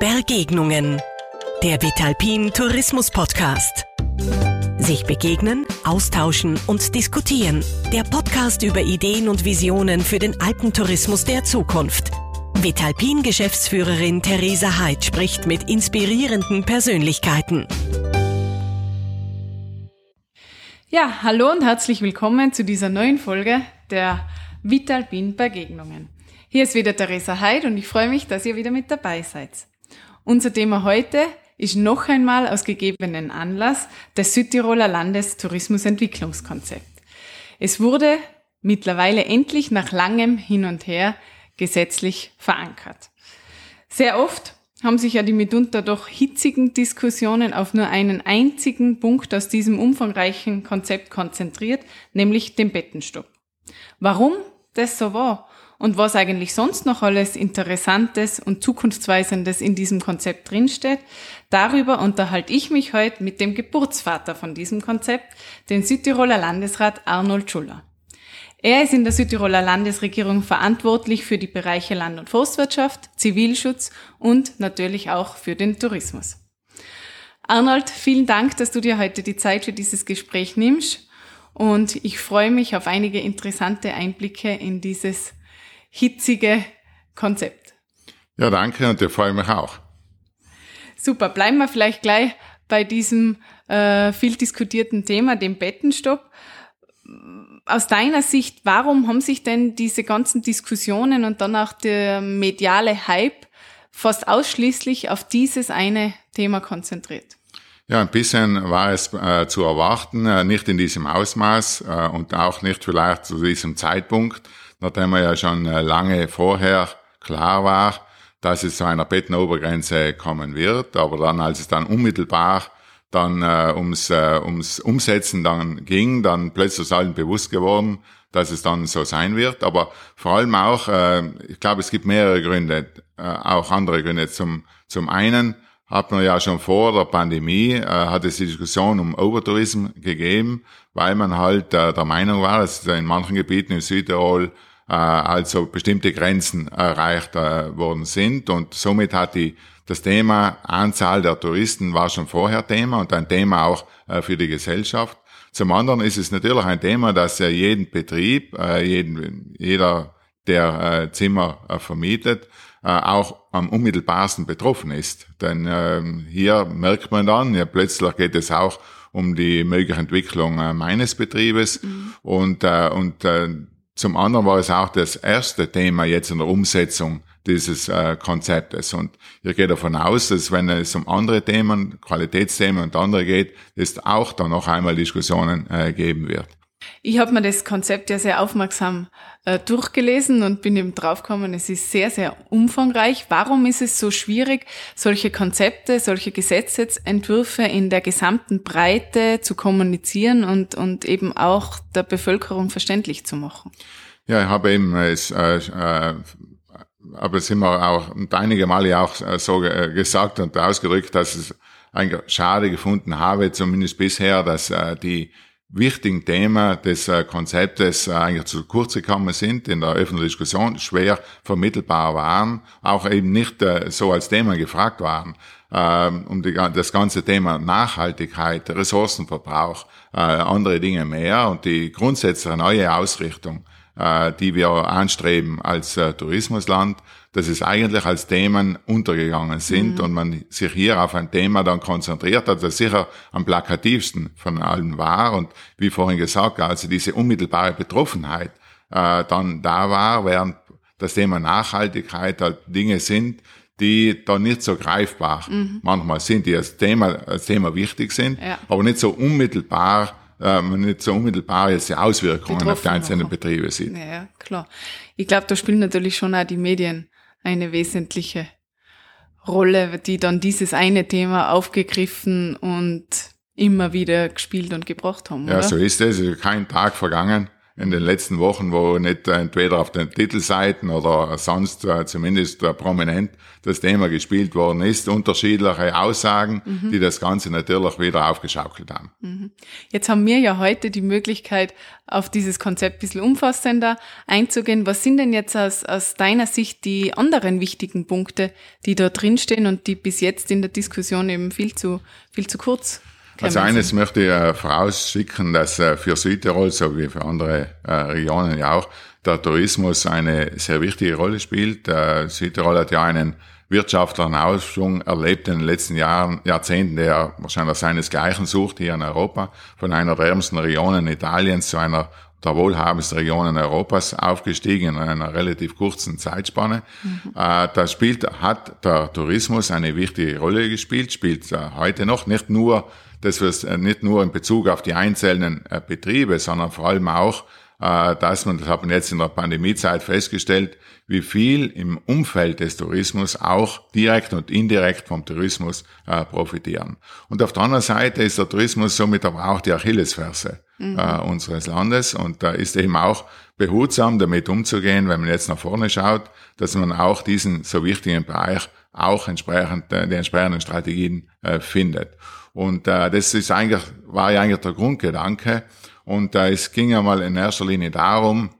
Begegnungen. Der Vitalpin Tourismus Podcast. Sich begegnen, austauschen und diskutieren. Der Podcast über Ideen und Visionen für den Alpentourismus der Zukunft. Vitalpin Geschäftsführerin Theresa Heid spricht mit inspirierenden Persönlichkeiten. Ja, hallo und herzlich willkommen zu dieser neuen Folge der Vitalpin Begegnungen. Hier ist wieder Theresa Heid und ich freue mich, dass ihr wieder mit dabei seid. Unser Thema heute ist noch einmal aus gegebenen Anlass das Südtiroler Landestourismusentwicklungskonzept. Es wurde mittlerweile endlich nach langem Hin und Her gesetzlich verankert. Sehr oft haben sich ja die mitunter doch hitzigen Diskussionen auf nur einen einzigen Punkt aus diesem umfangreichen Konzept konzentriert, nämlich den Bettenstopp. Warum das so war und was eigentlich sonst noch alles Interessantes und Zukunftsweisendes in diesem Konzept drinsteht, darüber unterhalte ich mich heute mit dem Geburtsvater von diesem Konzept, den Südtiroler Landesrat Arnold Schuller. Er ist in der Südtiroler Landesregierung verantwortlich für die Bereiche Land- und Forstwirtschaft, Zivilschutz und natürlich auch für den Tourismus. Arnold, vielen Dank, dass du dir heute die Zeit für dieses Gespräch nimmst und ich freue mich auf einige interessante Einblicke in dieses hitzige Konzept. Ja, danke und ich freue mich auch. Super, bleiben wir vielleicht gleich bei diesem äh, viel diskutierten Thema, dem Bettenstopp. Aus deiner Sicht, warum haben sich denn diese ganzen Diskussionen und dann auch der mediale Hype fast ausschließlich auf dieses eine Thema konzentriert? Ja, ein bisschen war es äh, zu erwarten, äh, nicht in diesem Ausmaß äh, und auch nicht vielleicht zu diesem Zeitpunkt nachdem ja schon äh, lange vorher klar war, dass es zu einer Bettenobergrenze kommen wird. Aber dann, als es dann unmittelbar dann äh, ums, äh, ums Umsetzen dann ging, dann plötzlich ist allen bewusst geworden, dass es dann so sein wird. Aber vor allem auch, äh, ich glaube, es gibt mehrere Gründe, äh, auch andere Gründe. Zum, zum einen hat man ja schon vor der Pandemie, äh, hat es die Diskussion um Overtourism gegeben, weil man halt äh, der Meinung war, dass in manchen Gebieten in Südtirol also bestimmte Grenzen erreicht äh, worden sind und somit hat die das Thema Anzahl der Touristen war schon vorher Thema und ein Thema auch äh, für die Gesellschaft. Zum anderen ist es natürlich ein Thema, dass ja jeden Betrieb, äh, jeden, jeder, der äh, Zimmer äh, vermietet, äh, auch am unmittelbarsten betroffen ist. Denn äh, hier merkt man dann, ja plötzlich geht es auch um die mögliche Entwicklung äh, meines Betriebes mhm. und, äh, und äh, zum anderen war es auch das erste Thema jetzt in der Umsetzung dieses äh, Konzeptes. Und ich gehe davon aus, dass wenn es um andere Themen, Qualitätsthemen und andere geht, es auch dann noch einmal Diskussionen äh, geben wird. Ich habe mir das Konzept ja sehr aufmerksam äh, durchgelesen und bin eben draufgekommen, es ist sehr, sehr umfangreich. Warum ist es so schwierig, solche Konzepte, solche Gesetzesentwürfe in der gesamten Breite zu kommunizieren und, und eben auch der Bevölkerung verständlich zu machen? Ja, ich habe eben es, äh, äh, aber es immer auch einige Male auch äh, so äh, gesagt und ausgedrückt, dass es eigentlich schade gefunden habe, zumindest bisher, dass äh, die wichtigen Themen des äh, Konzeptes äh, eigentlich zu kurz gekommen sind, in der öffentlichen Diskussion schwer vermittelbar waren, auch eben nicht äh, so als Thema gefragt waren, ähm, um das ganze Thema Nachhaltigkeit, Ressourcenverbrauch, andere Dinge mehr und die grundsätzliche neue Ausrichtung, die wir anstreben als Tourismusland, dass es eigentlich als Themen untergegangen sind mhm. und man sich hier auf ein Thema dann konzentriert hat, das sicher am plakativsten von allen war und wie vorhin gesagt, also diese unmittelbare Betroffenheit äh, dann da war, während das Thema Nachhaltigkeit halt Dinge sind, die da nicht so greifbar mhm. manchmal sind, die als Thema, als Thema wichtig sind, ja. aber nicht so unmittelbar äh, man nicht so unmittelbar jetzt die Auswirkungen Betroffen auf die einzelnen auch. Betriebe sieht. Ja klar. Ich glaube, da spielen natürlich schon auch die Medien eine wesentliche Rolle, die dann dieses eine Thema aufgegriffen und immer wieder gespielt und gebracht haben. Ja, oder? so ist es. Kein Tag vergangen, in den letzten Wochen, wo nicht entweder auf den Titelseiten oder sonst äh, zumindest äh, prominent das Thema gespielt worden ist, unterschiedliche Aussagen, mhm. die das Ganze natürlich wieder aufgeschaukelt haben. Mhm. Jetzt haben wir ja heute die Möglichkeit, auf dieses Konzept ein bisschen umfassender einzugehen. Was sind denn jetzt aus, aus deiner Sicht die anderen wichtigen Punkte, die da drinstehen und die bis jetzt in der Diskussion eben viel zu, viel zu kurz also eines möchte ich äh, vorausschicken, dass äh, für Südtirol, so wie für andere äh, Regionen ja auch, der Tourismus eine sehr wichtige Rolle spielt. Südtirol hat ja einen wirtschaftlichen Aufschwung erlebt in den letzten Jahren, Jahrzehnten, der wahrscheinlich seinesgleichen sucht hier in Europa, von einer der ärmsten Regionen Italiens zu einer der wohlhabendsten Regionen Europas aufgestiegen in einer relativ kurzen Zeitspanne. Mhm. Da spielt, hat der Tourismus eine wichtige Rolle gespielt, spielt heute noch nicht nur dass wir es äh, nicht nur in Bezug auf die einzelnen äh, Betriebe, sondern vor allem auch, äh, dass man, das hat man jetzt in der Pandemiezeit festgestellt, wie viel im Umfeld des Tourismus auch direkt und indirekt vom Tourismus profitieren. Und auf der anderen Seite ist der Tourismus somit aber auch die Achillesferse mhm. unseres Landes und da ist eben auch behutsam damit umzugehen, wenn man jetzt nach vorne schaut, dass man auch diesen so wichtigen Bereich auch entsprechend, die entsprechenden Strategien findet. Und äh, das ist eigentlich, war ja eigentlich der Grundgedanke. Und äh, es ging ja mal in erster Linie darum,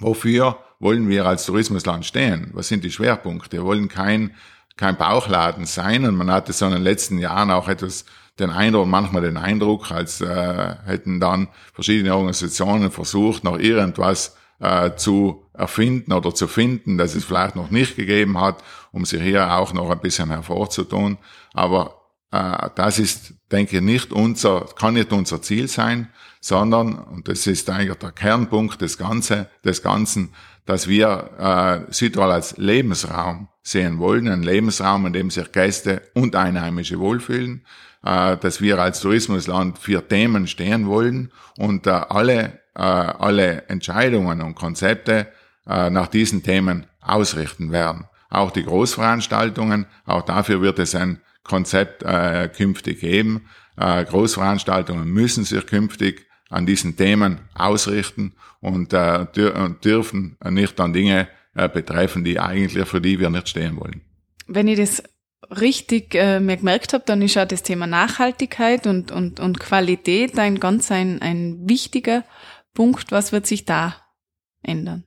wofür wollen wir als Tourismusland stehen? Was sind die Schwerpunkte? Wir wollen kein, kein Bauchladen sein. Und man hatte so in den letzten Jahren auch etwas den Eindruck, manchmal den Eindruck, als äh, hätten dann verschiedene Organisationen versucht, noch irgendwas äh, zu erfinden oder zu finden, dass es vielleicht noch nicht gegeben hat, um sich hier auch noch ein bisschen hervorzutun. Aber das ist, denke ich, nicht unser, kann nicht unser Ziel sein, sondern, und das ist eigentlich der Kernpunkt des, Ganze, des Ganzen, dass wir äh, Südtirol als Lebensraum sehen wollen, ein Lebensraum, in dem sich Gäste und Einheimische wohlfühlen, äh, dass wir als Tourismusland für Themen stehen wollen und äh, alle, äh, alle Entscheidungen und Konzepte äh, nach diesen Themen ausrichten werden. Auch die Großveranstaltungen, auch dafür wird es ein Konzept äh, künftig geben. Äh, Großveranstaltungen müssen sich künftig an diesen Themen ausrichten und äh, dürfen nicht an Dinge äh, betreffen, die eigentlich für die wir nicht stehen wollen. Wenn ich das richtig äh, mir gemerkt habe, dann ist auch das Thema Nachhaltigkeit und, und, und Qualität ein ganz ein, ein wichtiger Punkt. Was wird sich da ändern?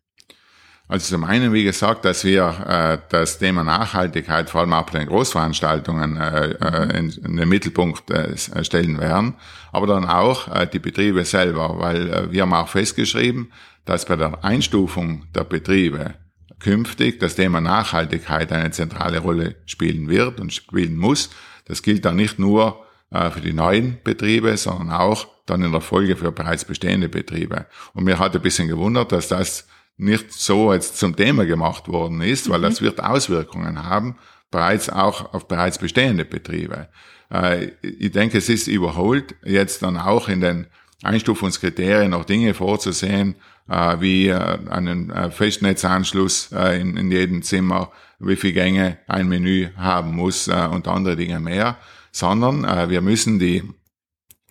Also zum einen, wie gesagt, dass wir äh, das Thema Nachhaltigkeit vor allem auch bei den Großveranstaltungen äh, äh, in, in, den Mittelpunkt äh, stellen werden, aber dann auch äh, die Betriebe selber, weil äh, wir haben auch festgeschrieben, dass bei der Einstufung der Betriebe künftig das Thema Nachhaltigkeit eine zentrale Rolle spielen wird und spielen muss. Das gilt dann nicht nur äh, für die neuen Betriebe, sondern auch dann in der Folge für bereits bestehende Betriebe. Und mir hat ein bisschen gewundert, dass das nicht so jetzt zum Thema gemacht worden ist, weil mhm. das wird Auswirkungen haben, bereits auch auf bereits bestehende Betriebe. Äh, ich denke, es ist überholt, jetzt dann auch in den Einstufungskriterien noch Dinge vorzusehen, äh, wie äh, einen Festnetzanschluss in, in jedem Zimmer, wie viele Gänge ein Menü haben muss und andere Dinge mehr, sondern wir müssen die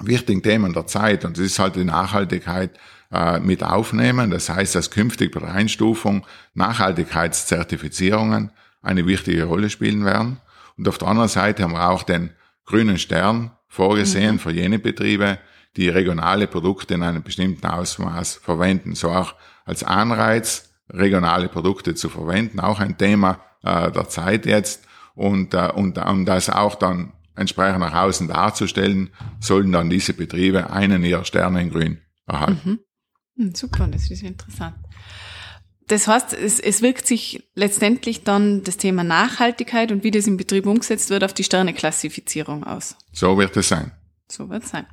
wichtigen Themen der Zeit, und das ist halt die Nachhaltigkeit, äh, mit aufnehmen. Das heißt, dass künftig bei der Einstufung Nachhaltigkeitszertifizierungen eine wichtige Rolle spielen werden. Und auf der anderen Seite haben wir auch den grünen Stern vorgesehen mhm. für jene Betriebe, die regionale Produkte in einem bestimmten Ausmaß verwenden. So auch als Anreiz, regionale Produkte zu verwenden, auch ein Thema äh, der Zeit jetzt. Und, äh, und um das auch dann entsprechend nach außen darzustellen, sollen dann diese Betriebe einen ihrer Sterne in Grün erhalten. Mhm. Hm, super, das ist interessant. Das heißt, es, es wirkt sich letztendlich dann das Thema Nachhaltigkeit und wie das im Betrieb umgesetzt wird auf die Sterneklassifizierung aus. So wird es sein. So wird es sein.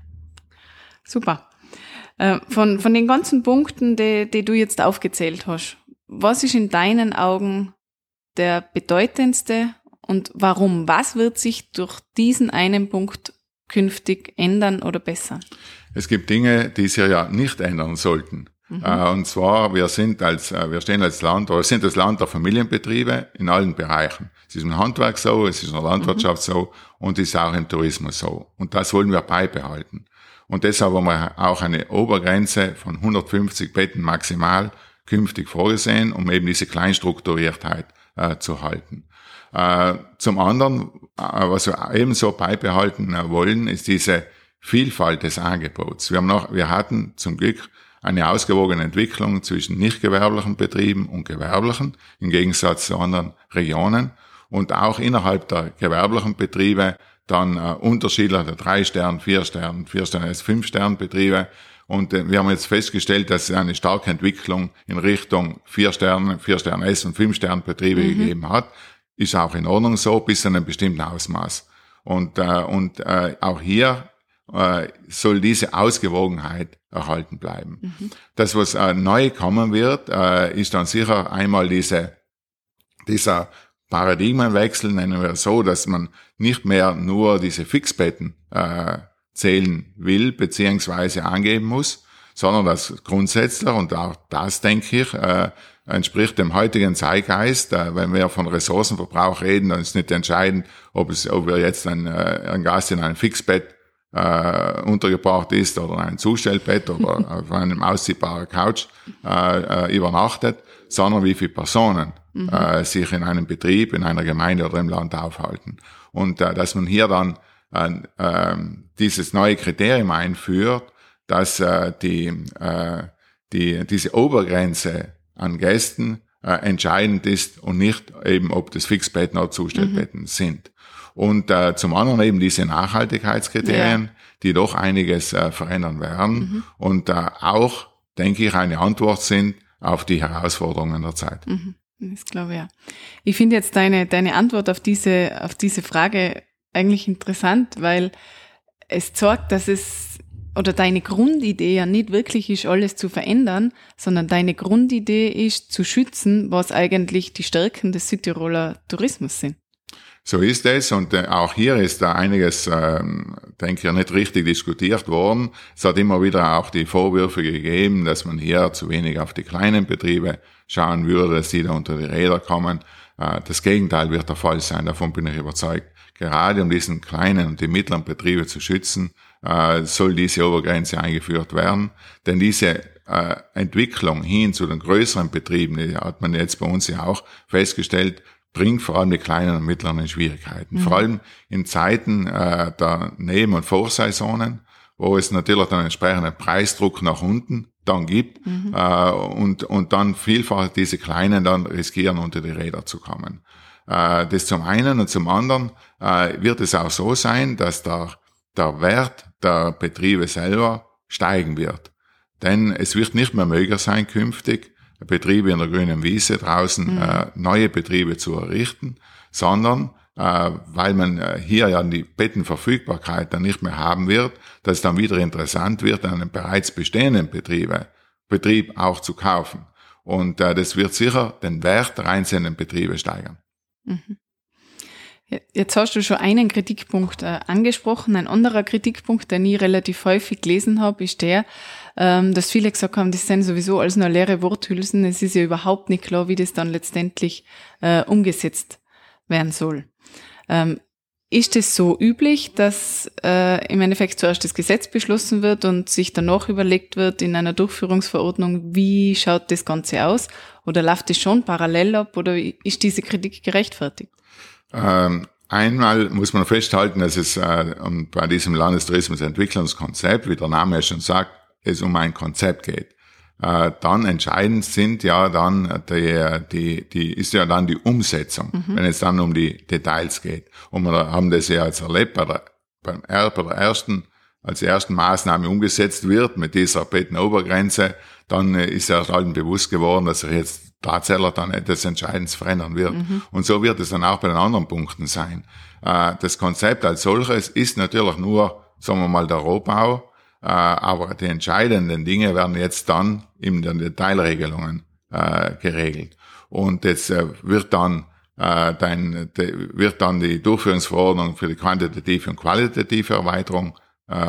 Super. Äh, von, von den ganzen Punkten, die, die du jetzt aufgezählt hast, was ist in deinen Augen der bedeutendste und warum? Was wird sich durch diesen einen Punkt künftig ändern oder bessern? Es gibt Dinge, die sich ja nicht ändern sollten. Mhm. Äh, und zwar, wir sind als, äh, wir stehen als Land, oder sind das Land der Familienbetriebe in allen Bereichen. Es ist im Handwerk so, es ist in der Landwirtschaft mhm. so und es ist auch im Tourismus so. Und das wollen wir beibehalten. Und deshalb haben wir auch eine Obergrenze von 150 Betten maximal künftig vorgesehen, um eben diese Kleinstrukturiertheit äh, zu halten. Äh, zum anderen, äh, was wir ebenso beibehalten äh, wollen, ist diese Vielfalt des Angebots. Wir, haben noch, wir hatten zum Glück eine ausgewogene Entwicklung zwischen nicht gewerblichen Betrieben und gewerblichen, im Gegensatz zu anderen Regionen. Und auch innerhalb der gewerblichen Betriebe dann äh, unterschiedliche drei Stern, vier Stern, vier Stern, fünf Stern Betriebe. Und äh, wir haben jetzt festgestellt, dass es eine starke Entwicklung in Richtung vier Sterne, vier Stern S und fünf Stern Betriebe mhm. gegeben hat. Ist auch in Ordnung so, bis zu einem bestimmten Ausmaß. Und, äh, und äh, auch hier äh, soll diese Ausgewogenheit erhalten bleiben. Mhm. Das, was äh, neu kommen wird, äh, ist dann sicher einmal diese, dieser Paradigmenwechsel, nennen wir so, dass man nicht mehr nur diese Fixbetten äh, zählen will, beziehungsweise angeben muss, sondern dass grundsätzlich, und auch das denke ich, äh, entspricht dem heutigen Zeitgeist. Äh, wenn wir von Ressourcenverbrauch reden, dann ist nicht entscheidend, ob, es, ob wir jetzt ein, äh, ein Gast in einem Fixbett äh, untergebracht ist oder ein Zustellbett oder auf einem ausziehbaren Couch äh, äh, übernachtet, sondern wie viele Personen mhm. äh, sich in einem Betrieb, in einer Gemeinde oder im Land aufhalten. Und äh, dass man hier dann äh, äh, dieses neue Kriterium einführt, dass äh, die, äh, die, diese Obergrenze an Gästen äh, entscheidend ist und nicht eben, ob das Fixbetten oder Zustellbetten mhm. sind. Und äh, zum anderen eben diese Nachhaltigkeitskriterien, ja. die doch einiges äh, verändern werden mhm. und äh, auch, denke ich, eine Antwort sind auf die Herausforderungen der Zeit. Mhm. Das glaube ich ja. Ich finde jetzt deine, deine Antwort auf diese, auf diese Frage eigentlich interessant, weil es zeigt, dass es oder deine Grundidee ja nicht wirklich ist, alles zu verändern, sondern deine Grundidee ist, zu schützen, was eigentlich die Stärken des Südtiroler Tourismus sind. So ist es und äh, auch hier ist da einiges, äh, denke ich, nicht richtig diskutiert worden. Es hat immer wieder auch die Vorwürfe gegeben, dass man hier zu wenig auf die kleinen Betriebe schauen würde, dass die da unter die Räder kommen. Äh, das Gegenteil wird der Fall sein, davon bin ich überzeugt. Gerade um diesen kleinen und die mittleren Betriebe zu schützen, äh, soll diese Obergrenze eingeführt werden. Denn diese äh, Entwicklung hin zu den größeren Betrieben, die hat man jetzt bei uns ja auch festgestellt, bringt vor allem die kleinen und mittleren in Schwierigkeiten. Mhm. Vor allem in Zeiten äh, der Neben- und Vorsaisonen, wo es natürlich dann entsprechenden Preisdruck nach unten dann gibt mhm. äh, und, und dann vielfach diese Kleinen dann riskieren, unter die Räder zu kommen. Äh, das zum einen und zum anderen äh, wird es auch so sein, dass der, der Wert der Betriebe selber steigen wird. Denn es wird nicht mehr möglich sein, künftig Betriebe in der grünen Wiese draußen mhm. äh, neue Betriebe zu errichten, sondern äh, weil man äh, hier ja die Bettenverfügbarkeit dann nicht mehr haben wird, dass es dann wieder interessant wird, einen bereits bestehenden Betriebe, Betrieb auch zu kaufen. Und äh, das wird sicher den Wert der einzelnen Betriebe steigern. Mhm. Jetzt hast du schon einen Kritikpunkt äh, angesprochen. Ein anderer Kritikpunkt, den ich relativ häufig gelesen habe, ist der, ähm, dass viele gesagt haben, das sind sowieso alles nur leere Worthülsen. Es ist ja überhaupt nicht klar, wie das dann letztendlich äh, umgesetzt werden soll. Ähm, ist es so üblich, dass äh, im Endeffekt zuerst das Gesetz beschlossen wird und sich danach überlegt wird in einer Durchführungsverordnung, wie schaut das Ganze aus? Oder läuft es schon parallel ab oder ist diese Kritik gerechtfertigt? Ähm, einmal muss man festhalten, dass es äh, bei diesem Landestourismusentwicklungskonzept, wie der Name schon sagt, es um ein Konzept geht. Äh, dann entscheidend sind ja dann die, die, die ist ja dann die Umsetzung, mhm. wenn es dann um die Details geht. Und wir haben das ja jetzt erlebt bei der, beim Erb, bei der ersten, als ersten Maßnahme umgesetzt wird mit dieser Bettenobergrenze, dann ist ja allen bewusst geworden, dass sich jetzt tatsächlich dann etwas Entscheidendes verändern wird. Mhm. Und so wird es dann auch bei den anderen Punkten sein. Äh, das Konzept als solches ist natürlich nur, sagen wir mal, der Rohbau, äh, aber die entscheidenden Dinge werden jetzt dann in den Detailregelungen äh, geregelt. Und jetzt wird dann dann wird dann die Durchführungsverordnung für die quantitative und qualitative Erweiterung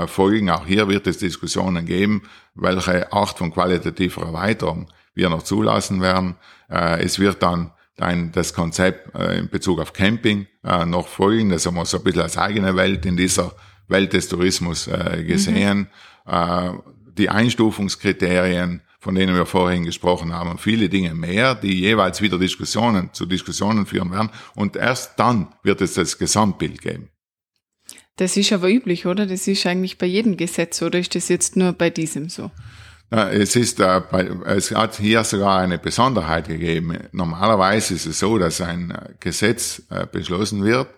folgen. Auch hier wird es Diskussionen geben, welche Art von qualitativer Erweiterung wir noch zulassen werden. Äh, es wird dann ein, das Konzept äh, in Bezug auf Camping äh, noch folgen. Das haben wir so ein bisschen als eigene Welt in dieser Welt des Tourismus äh, gesehen. Mhm. äh, die Einstufungskriterien, von denen wir vorhin gesprochen haben, und viele Dinge mehr, die jeweils wieder Diskussionen zu Diskussionen führen werden. Und erst dann wird es das Gesamtbild geben. Das ist aber üblich, oder? Das ist eigentlich bei jedem Gesetz, oder ist das jetzt nur bei diesem so? Es ist, äh, es hat hier sogar eine Besonderheit gegeben. Normalerweise ist es so, dass ein Gesetz äh, beschlossen wird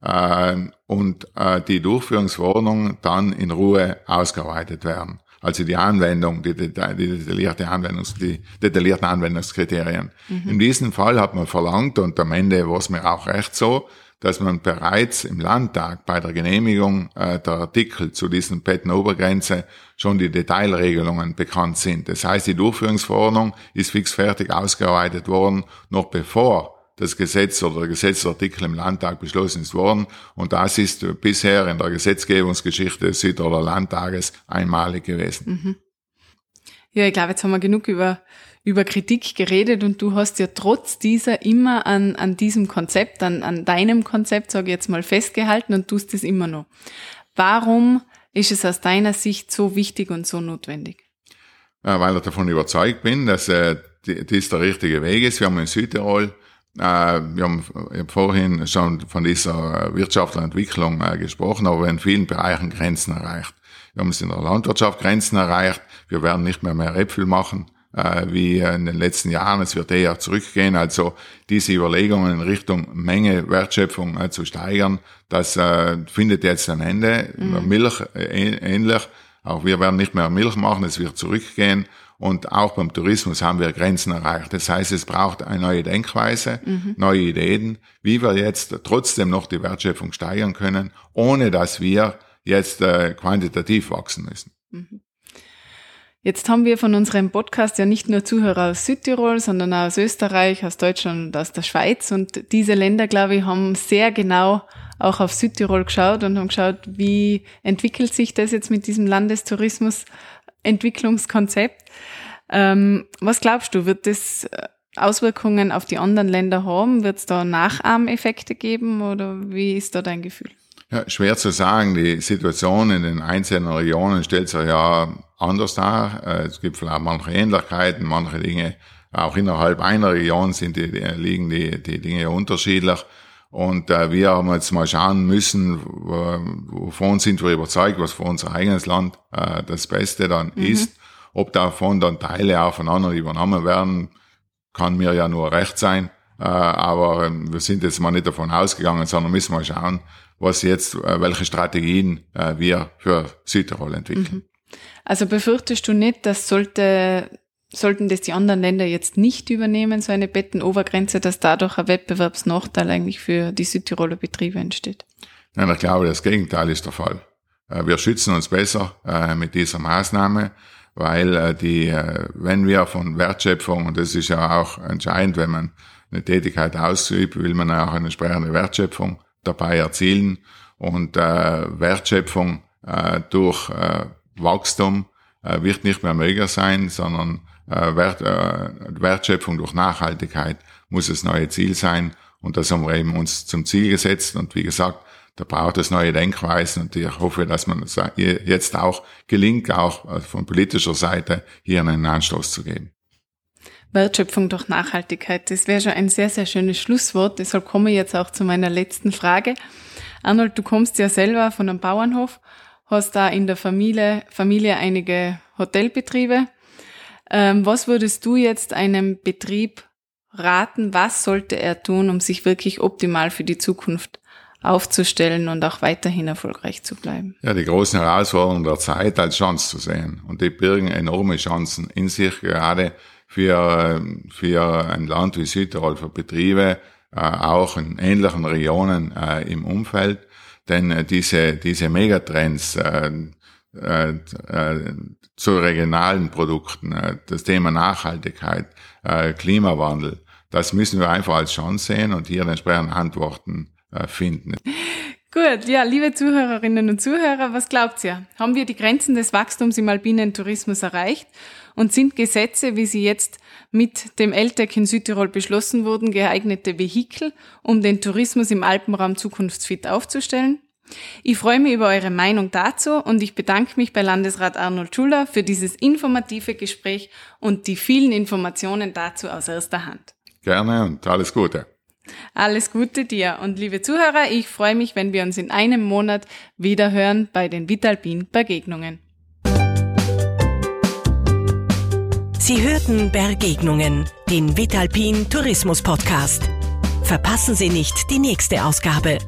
äh, und die Durchführungsverordnungen dann in Ruhe ausgearbeitet werden. Also die Anwendung, die, die, die detaillierte Anwendungs, die detaillierten Anwendungskriterien. Mhm. In diesem Fall hat man verlangt und am Ende war es mir auch recht so, dass man bereits im Landtag bei der Genehmigung äh, der Artikel zu diesen Bettenobergrenze schon die Detailregelungen bekannt sind. Das heißt, die Durchführungsverordnung ist fix fertig ausgearbeitet worden, noch bevor das Gesetz oder der Gesetzesartikel im Landtag beschlossen ist worden. Und das ist bisher in der Gesetzgebungsgeschichte des Südtiroler Landtages einmalig gewesen. Mhm. Ja, ich glaube, jetzt haben wir genug über über Kritik geredet und du hast ja trotz dieser immer an, an diesem Konzept, an, an deinem Konzept, sage ich jetzt mal, festgehalten und tust es immer noch. Warum ist es aus deiner Sicht so wichtig und so notwendig? Weil ich davon überzeugt bin, dass äh, das der richtige Weg ist. Wir haben in Südtirol wir haben vorhin schon von dieser wirtschaftlichen Entwicklung äh, gesprochen, aber in vielen Bereichen Grenzen erreicht. Wir haben es in der Landwirtschaft Grenzen erreicht. Wir werden nicht mehr mehr Äpfel machen äh, wie in den letzten Jahren. Es wird eher zurückgehen. Also diese Überlegungen in Richtung Menge Wertschöpfung äh, zu steigern, das äh, findet jetzt ein Ende. Mhm. Milch äh, ähnlich. Auch wir werden nicht mehr Milch machen, es wird zurückgehen. Und auch beim Tourismus haben wir Grenzen erreicht. Das heißt, es braucht eine neue Denkweise, mhm. neue Ideen, wie wir jetzt trotzdem noch die Wertschöpfung steigern können, ohne dass wir jetzt äh, quantitativ wachsen müssen. Mhm. Jetzt haben wir von unserem Podcast ja nicht nur Zuhörer aus Südtirol, sondern auch aus Österreich, aus Deutschland und aus der Schweiz. Und diese Länder, glaube ich, haben sehr genau auch auf Südtirol geschaut und haben geschaut, wie entwickelt sich das jetzt mit diesem Landestourismus-Entwicklungskonzept. Ähm, was glaubst du, wird das äh, Auswirkungen auf die anderen Länder haben? Wird es da Nachahmeffekte geben oder wie ist da dein Gefühl? Ja, schwer zu sagen. Die Situation in den einzelnen Regionen stellt sich ja anders dar. Äh, es gibt vielleicht manche Ähnlichkeiten, manche Dinge, auch innerhalb einer Region sind die, liegen die, die Dinge unterschiedlich. Und äh, wir haben jetzt mal schauen müssen, wovon sind wir überzeugt, was für unser eigenes Land äh, das Beste dann mhm. ist. Ob davon dann Teile auch von anderen übernommen werden, kann mir ja nur recht sein. Äh, aber ähm, wir sind jetzt mal nicht davon ausgegangen, sondern müssen mal schauen, was jetzt, äh, welche Strategien äh, wir für Südtirol entwickeln. Mhm. Also befürchtest du nicht, dass sollte, sollten das die anderen Länder jetzt nicht übernehmen, so eine Bettenobergrenze, dass dadurch ein Wettbewerbsnachteil eigentlich für die Südtiroler Betriebe entsteht? Nein, ich glaube, das Gegenteil ist der Fall. Äh, wir schützen uns besser äh, mit dieser Maßnahme, weil äh, die, wenn wir von Wertschöpfung, und das ist ja auch entscheidend, wenn man eine Tätigkeit ausübt, will man auch eine entsprechende Wertschöpfung dabei erzielen. Und Wertschöpfung durch Wachstum wird nicht mehr möglich sein, sondern Wert, äh, Wertschöpfung durch Nachhaltigkeit muss das neue Ziel sein. Und das haben wir eben uns zum Ziel gesetzt. Und wie gesagt, da braucht es neue Denkweisen und ich hoffe, dass man es jetzt auch gelingt, auch von politischer Seite hier einen Anstoß zu geben. Wertschöpfung durch Nachhaltigkeit, das wäre schon ein sehr, sehr schönes Schlusswort. Deshalb komme ich jetzt auch zu meiner letzten Frage. Arnold, du kommst ja selber von einem Bauernhof hast da in der Familie, Familie einige Hotelbetriebe. Ähm, was würdest du jetzt einem Betrieb raten? Was sollte er tun, um sich wirklich optimal für die Zukunft aufzustellen und auch weiterhin erfolgreich zu bleiben? Ja, die großen Herausforderungen der Zeit als Chance zu sehen. Und die birgen enorme Chancen in sich, gerade für, für ein Land wie Südtirol, für Betriebe, äh, auch in ähnlichen Regionen äh, im Umfeld. Denn äh, diese, diese Megatrends äh, äh, zu regionalen Produkten, äh, das Thema Nachhaltigkeit, äh, Klimawandel, das müssen wir einfach als Chance sehen und hier entsprechende Antworten äh, finden. Gut, ja, liebe Zuhörerinnen und Zuhörer, was glaubt ihr? Haben wir die Grenzen des Wachstums im alpinen Tourismus erreicht und sind Gesetze, wie sie jetzt mit dem LTEC in Südtirol beschlossen wurden, geeignete Vehikel, um den Tourismus im Alpenraum zukunftsfit aufzustellen? Ich freue mich über eure Meinung dazu und ich bedanke mich bei Landesrat Arnold Schuller für dieses informative Gespräch und die vielen Informationen dazu aus erster Hand. Gerne und alles Gute. Alles Gute dir und liebe Zuhörer, ich freue mich, wenn wir uns in einem Monat wieder hören bei den Vitalpin Begegnungen. Sie hörten Begegnungen, den Vitalpin Tourismus Podcast. Verpassen Sie nicht die nächste Ausgabe.